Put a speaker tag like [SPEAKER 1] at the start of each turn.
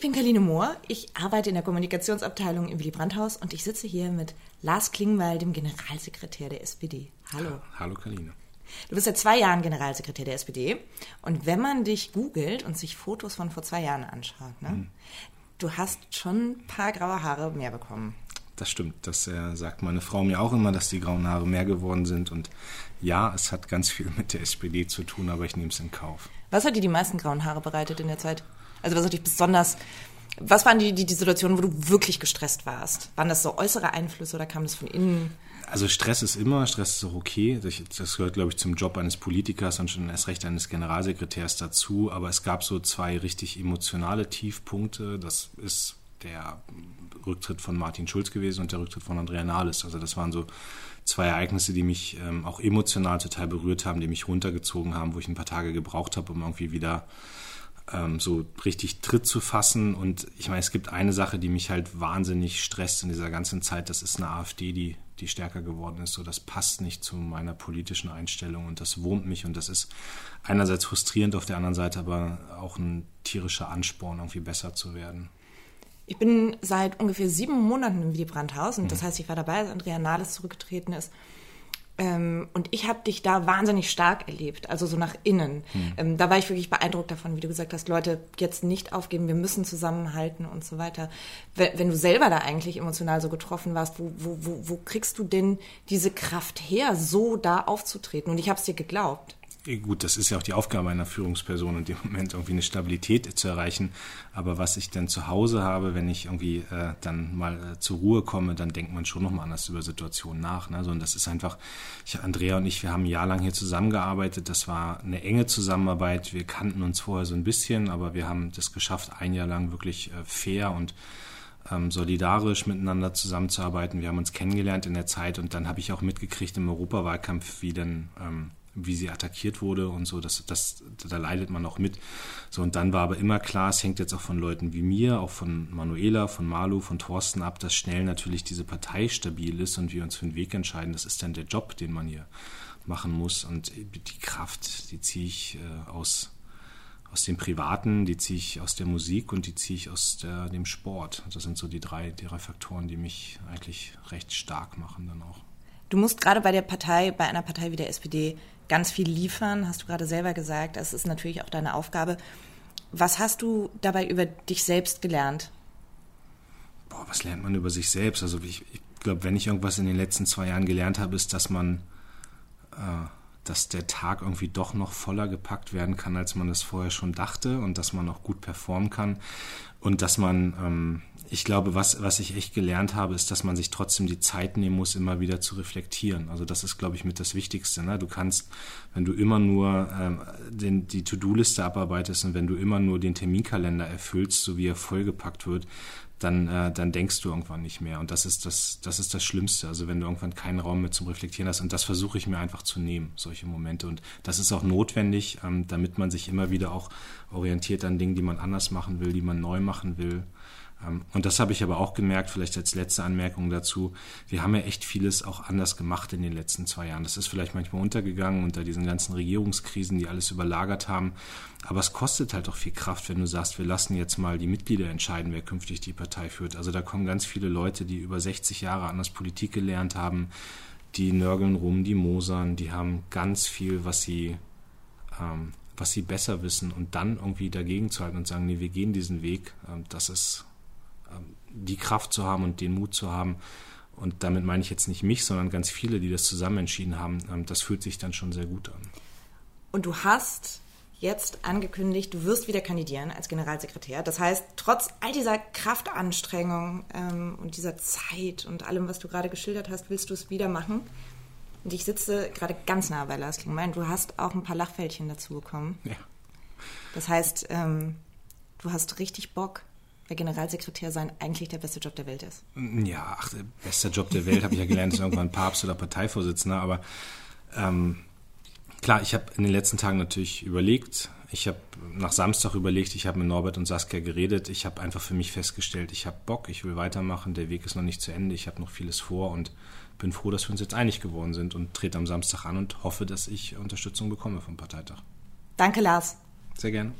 [SPEAKER 1] Ich bin Kaline Mohr. Ich arbeite in der Kommunikationsabteilung im Willy Brandt-Haus und ich sitze hier mit Lars Klingbeil, dem Generalsekretär der SPD. Hallo.
[SPEAKER 2] Hallo Kaline.
[SPEAKER 1] Du bist seit zwei Jahren Generalsekretär der SPD und wenn man dich googelt und sich Fotos von vor zwei Jahren anschaut, ne, hm. du hast schon ein paar graue Haare mehr bekommen.
[SPEAKER 2] Das stimmt. Das äh, sagt meine Frau mir auch immer, dass die grauen Haare mehr geworden sind. Und ja, es hat ganz viel mit der SPD zu tun, aber ich nehme es in Kauf.
[SPEAKER 1] Was hat dir die meisten grauen Haare bereitet in der Zeit? Also was hat dich besonders, was waren die, die, die Situationen, wo du wirklich gestresst warst? Waren das so äußere Einflüsse oder kam das von innen?
[SPEAKER 2] Also Stress ist immer, Stress ist auch okay. Das gehört, glaube ich, zum Job eines Politikers und schon erst recht eines Generalsekretärs dazu. Aber es gab so zwei richtig emotionale Tiefpunkte. Das ist der Rücktritt von Martin Schulz gewesen und der Rücktritt von Andrea Nahles. Also das waren so zwei Ereignisse, die mich ähm, auch emotional total berührt haben, die mich runtergezogen haben, wo ich ein paar Tage gebraucht habe, um irgendwie wieder ähm, so richtig Tritt zu fassen. Und ich meine, es gibt eine Sache, die mich halt wahnsinnig stresst in dieser ganzen Zeit. Das ist eine AfD, die, die stärker geworden ist. So, das passt nicht zu meiner politischen Einstellung und das wurmt mich und das ist einerseits frustrierend, auf der anderen Seite aber auch ein tierischer Ansporn, irgendwie besser zu werden.
[SPEAKER 1] Ich bin seit ungefähr sieben Monaten im Willy Brandt-Haus und mhm. das heißt, ich war dabei, als Andrea Nahles zurückgetreten ist. Ähm, und ich habe dich da wahnsinnig stark erlebt, also so nach innen. Mhm. Ähm, da war ich wirklich beeindruckt davon, wie du gesagt hast, Leute, jetzt nicht aufgeben, wir müssen zusammenhalten und so weiter. Wenn, wenn du selber da eigentlich emotional so getroffen warst, wo, wo, wo, wo kriegst du denn diese Kraft her, so da aufzutreten? Und ich habe es dir geglaubt.
[SPEAKER 2] Gut, das ist ja auch die Aufgabe einer Führungsperson in dem Moment irgendwie eine Stabilität zu erreichen. Aber was ich dann zu Hause habe, wenn ich irgendwie äh, dann mal äh, zur Ruhe komme, dann denkt man schon nochmal anders über Situationen nach. Ne? So, und das ist einfach, ich, Andrea und ich, wir haben ein Jahr lang hier zusammengearbeitet. Das war eine enge Zusammenarbeit. Wir kannten uns vorher so ein bisschen, aber wir haben das geschafft, ein Jahr lang wirklich äh, fair und ähm, solidarisch miteinander zusammenzuarbeiten. Wir haben uns kennengelernt in der Zeit und dann habe ich auch mitgekriegt im Europawahlkampf, wie denn ähm, wie sie attackiert wurde und so, das, das, da leidet man auch mit. So, und dann war aber immer klar, es hängt jetzt auch von Leuten wie mir, auch von Manuela, von Malu, von Thorsten ab, dass schnell natürlich diese Partei stabil ist und wir uns für den Weg entscheiden. Das ist dann der Job, den man hier machen muss. Und die Kraft, die ziehe ich äh, aus, aus dem Privaten, die ziehe ich aus der Musik und die ziehe ich aus der, dem Sport. Das sind so die drei, die drei Faktoren, die mich eigentlich recht stark machen dann auch.
[SPEAKER 1] Du musst gerade bei der Partei, bei einer Partei wie der SPD ganz viel liefern, hast du gerade selber gesagt. Das ist natürlich auch deine Aufgabe. Was hast du dabei über dich selbst gelernt?
[SPEAKER 2] Boah, was lernt man über sich selbst? Also ich, ich glaube, wenn ich irgendwas in den letzten zwei Jahren gelernt habe, ist, dass man, äh, dass der Tag irgendwie doch noch voller gepackt werden kann, als man das vorher schon dachte und dass man auch gut performen kann und dass man ähm, ich glaube, was, was ich echt gelernt habe, ist, dass man sich trotzdem die Zeit nehmen muss, immer wieder zu reflektieren. Also das ist, glaube ich, mit das Wichtigste. Ne? Du kannst, wenn du immer nur ähm, den, die To-Do-Liste abarbeitest und wenn du immer nur den Terminkalender erfüllst, so wie er vollgepackt wird, dann, äh, dann denkst du irgendwann nicht mehr. Und das ist das, das ist das Schlimmste. Also wenn du irgendwann keinen Raum mehr zum Reflektieren hast. Und das versuche ich mir einfach zu nehmen, solche Momente. Und das ist auch notwendig, ähm, damit man sich immer wieder auch orientiert an Dingen, die man anders machen will, die man neu machen will. Ähm, und das habe ich aber auch gemerkt, vielleicht als letzte Anmerkung dazu. Wir haben ja echt vieles auch anders gemacht in den letzten zwei Jahren. Das ist vielleicht manchmal untergegangen unter diesen ganzen Regierungskrisen, die alles überlagert haben. Aber es kostet halt auch viel Kraft, wenn du sagst, wir lassen jetzt mal die Mitglieder entscheiden, wer künftig die Partei führt. Also da kommen ganz viele Leute, die über 60 Jahre anders Politik gelernt haben, die nörgeln rum, die mosern, die haben ganz viel, was sie, ähm, was sie besser wissen und dann irgendwie dagegen zu halten und sagen, nee, wir gehen diesen Weg, ähm, das ist ähm, die Kraft zu haben und den Mut zu haben. Und damit meine ich jetzt nicht mich, sondern ganz viele, die das zusammen entschieden haben. Ähm, das fühlt sich dann schon sehr gut an.
[SPEAKER 1] Und du hast jetzt angekündigt, du wirst wieder kandidieren als Generalsekretär. Das heißt, trotz all dieser Kraftanstrengung ähm, und dieser Zeit und allem, was du gerade geschildert hast, willst du es wieder machen. Und ich sitze gerade ganz nah bei Lars Klingbein. Du hast auch ein paar Lachfältchen dazu bekommen. Ja. Das heißt, ähm, du hast richtig Bock weil Generalsekretär sein eigentlich der beste Job der Welt ist.
[SPEAKER 2] Ja, ach, der beste Job der Welt habe ich ja gelernt, ist irgendwann Papst oder Parteivorsitzender, aber ähm, klar, ich habe in den letzten Tagen natürlich überlegt, ich habe nach Samstag überlegt, ich habe mit Norbert und Saskia geredet, ich habe einfach für mich festgestellt, ich habe Bock, ich will weitermachen, der Weg ist noch nicht zu Ende, ich habe noch vieles vor und bin froh, dass wir uns jetzt einig geworden sind und trete am Samstag an und hoffe, dass ich Unterstützung bekomme vom Parteitag.
[SPEAKER 1] Danke, Lars.
[SPEAKER 2] Sehr gerne.